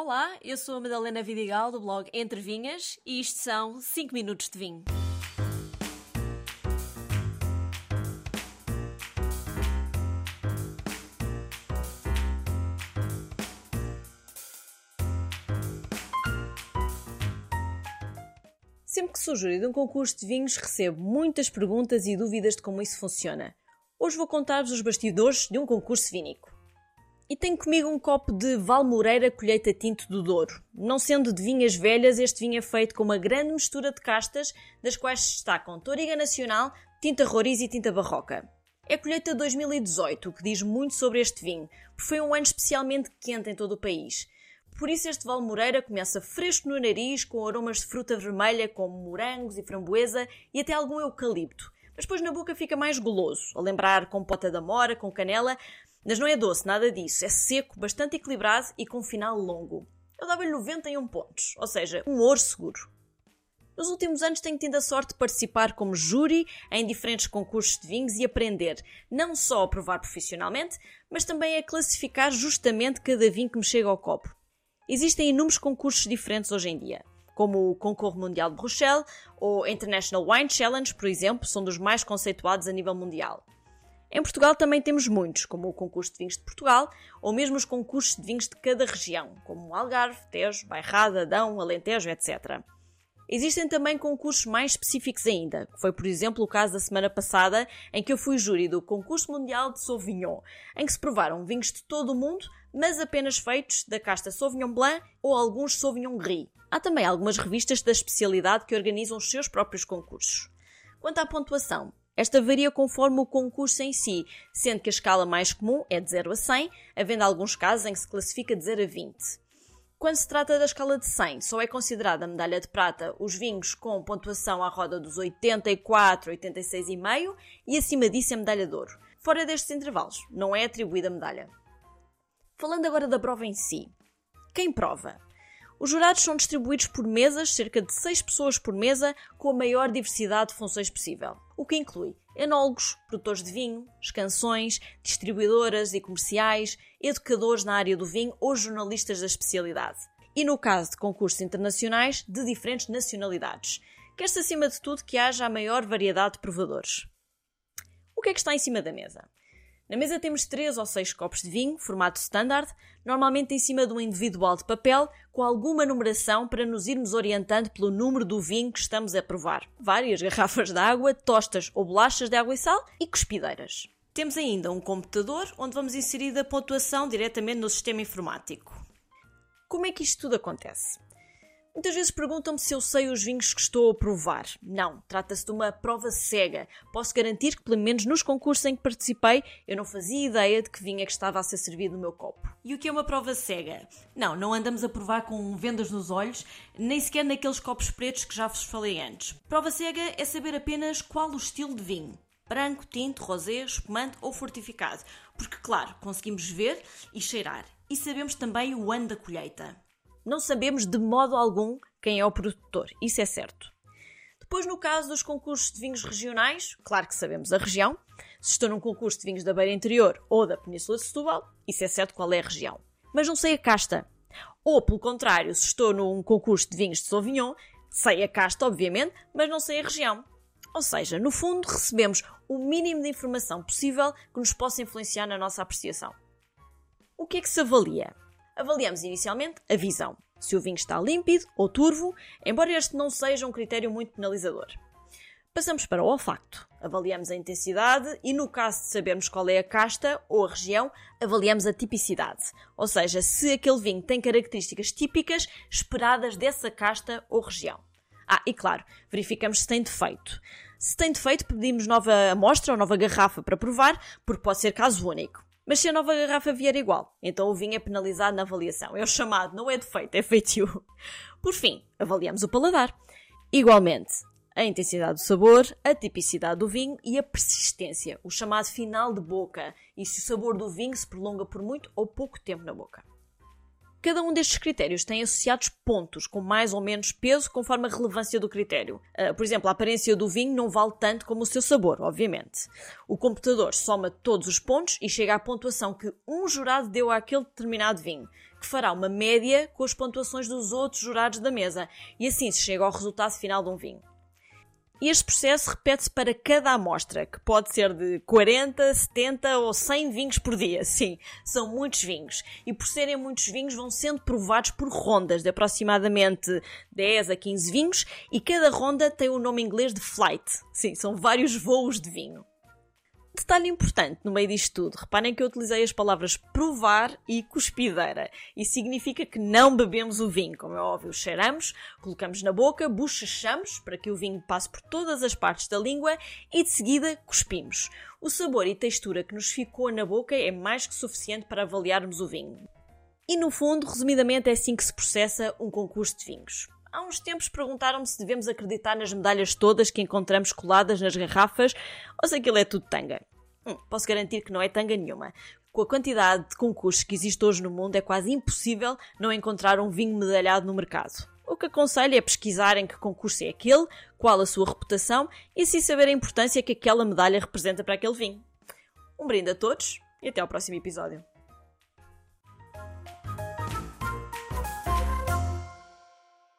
Olá, eu sou a Madalena Vidigal do blog Entre Vinhas e isto são 5 minutos de vinho. Sempre que sou júri de um concurso de vinhos, recebo muitas perguntas e dúvidas de como isso funciona. Hoje vou contar-vos os bastidores de um concurso vínico. E tenho comigo um copo de Valmoreira Colheita Tinto do Douro. Não sendo de vinhas velhas, este vinho é feito com uma grande mistura de castas, das quais se destacam Toriga Nacional, Tinta Roriz e Tinta Barroca. É colheita 2018, o que diz muito sobre este vinho, porque foi um ano especialmente quente em todo o país. Por isso este Valmoreira começa fresco no nariz, com aromas de fruta vermelha como morangos e framboesa e até algum eucalipto. Mas depois na boca fica mais goloso, a lembrar compota da mora, com canela, mas não é doce, nada disso. É seco, bastante equilibrado e com um final longo. Eu dava-lhe 91 pontos, ou seja, um ouro seguro. Nos últimos anos tenho tido a sorte de participar como júri em diferentes concursos de vinhos e aprender não só a provar profissionalmente, mas também a classificar justamente cada vinho que me chega ao copo. Existem inúmeros concursos diferentes hoje em dia, como o Concorro Mundial de Bruxelas ou International Wine Challenge, por exemplo, são dos mais conceituados a nível mundial. Em Portugal também temos muitos, como o concurso de vinhos de Portugal, ou mesmo os concursos de vinhos de cada região, como Algarve, Tejo, Bairrada, Adão, Alentejo, etc. Existem também concursos mais específicos ainda, que foi, por exemplo, o caso da semana passada, em que eu fui júri do Concurso Mundial de Sauvignon, em que se provaram vinhos de todo o mundo, mas apenas feitos da casta Sauvignon Blanc ou alguns Sauvignon Gris. Há também algumas revistas da especialidade que organizam os seus próprios concursos. Quanto à pontuação, esta varia conforme o concurso em si, sendo que a escala mais comum é de 0 a 100, havendo alguns casos em que se classifica de 0 a 20. Quando se trata da escala de 100, só é considerada a medalha de prata os vinhos com pontuação à roda dos 84, 86,5 e acima disso a medalha de ouro. Fora destes intervalos, não é atribuída medalha. Falando agora da prova em si. Quem prova? Os jurados são distribuídos por mesas, cerca de 6 pessoas por mesa, com a maior diversidade de funções possível, o que inclui enólogos, produtores de vinho, escanções, distribuidoras e comerciais, educadores na área do vinho ou jornalistas da especialidade. E no caso de concursos internacionais, de diferentes nacionalidades. Quer-se acima de tudo que haja a maior variedade de provadores. O que é que está em cima da mesa? Na mesa temos 3 ou 6 copos de vinho, formato standard, normalmente em cima de um individual de papel, com alguma numeração para nos irmos orientando pelo número do vinho que estamos a provar. Várias garrafas de água, tostas ou bolachas de água e sal e cuspideiras. Temos ainda um computador onde vamos inserir a pontuação diretamente no sistema informático. Como é que isto tudo acontece? Muitas vezes perguntam-me se eu sei os vinhos que estou a provar. Não, trata-se de uma prova cega. Posso garantir que, pelo menos nos concursos em que participei, eu não fazia ideia de que vinho é que estava a ser servido no meu copo. E o que é uma prova cega? Não, não andamos a provar com vendas nos olhos, nem sequer naqueles copos pretos que já vos falei antes. Prova cega é saber apenas qual o estilo de vinho branco, tinto, rosé, espumante ou fortificado. Porque, claro, conseguimos ver e cheirar. E sabemos também o ano da colheita. Não sabemos de modo algum quem é o produtor, isso é certo. Depois, no caso dos concursos de vinhos regionais, claro que sabemos a região. Se estou num concurso de vinhos da Beira Interior ou da Península de Setúbal, isso é certo qual é a região. Mas não sei a casta. Ou, pelo contrário, se estou num concurso de vinhos de Sauvignon, sei a casta, obviamente, mas não sei a região. Ou seja, no fundo, recebemos o mínimo de informação possível que nos possa influenciar na nossa apreciação. O que é que se avalia? Avaliamos inicialmente a visão, se o vinho está límpido ou turvo, embora este não seja um critério muito penalizador. Passamos para o olfacto. Avaliamos a intensidade e, no caso de sabermos qual é a casta ou a região, avaliamos a tipicidade. Ou seja, se aquele vinho tem características típicas esperadas dessa casta ou região. Ah, e claro, verificamos se tem defeito. Se tem defeito, pedimos nova amostra ou nova garrafa para provar, porque pode ser caso único. Mas se a nova garrafa vier igual, então o vinho é penalizado na avaliação. É o chamado, não é defeito, é feitio. Por fim, avaliamos o paladar. Igualmente, a intensidade do sabor, a tipicidade do vinho e a persistência, o chamado final de boca, e se o sabor do vinho se prolonga por muito ou pouco tempo na boca. Cada um destes critérios tem associados pontos com mais ou menos peso conforme a relevância do critério. Uh, por exemplo, a aparência do vinho não vale tanto como o seu sabor, obviamente. O computador soma todos os pontos e chega à pontuação que um jurado deu àquele determinado vinho, que fará uma média com as pontuações dos outros jurados da mesa, e assim se chega ao resultado final de um vinho. Este processo repete-se para cada amostra, que pode ser de 40, 70 ou 100 vinhos por dia. Sim, são muitos vinhos. E por serem muitos vinhos, vão sendo provados por rondas de aproximadamente 10 a 15 vinhos e cada ronda tem o nome inglês de flight. Sim, são vários voos de vinho. Detalhe importante no meio disto tudo, reparem que eu utilizei as palavras provar e cuspideira. Isso significa que não bebemos o vinho, como é óbvio, cheiramos, colocamos na boca, bochechamos para que o vinho passe por todas as partes da língua e de seguida cuspimos. O sabor e textura que nos ficou na boca é mais que suficiente para avaliarmos o vinho. E no fundo, resumidamente, é assim que se processa um concurso de vinhos. Há uns tempos perguntaram-me se devemos acreditar nas medalhas todas que encontramos coladas nas garrafas ou se aquilo é tudo tanga. Hum, posso garantir que não é tanga nenhuma. Com a quantidade de concursos que existe hoje no mundo, é quase impossível não encontrar um vinho medalhado no mercado. O que aconselho é pesquisarem que concurso é aquele, qual a sua reputação e se saber a importância que aquela medalha representa para aquele vinho. Um brinde a todos e até ao próximo episódio.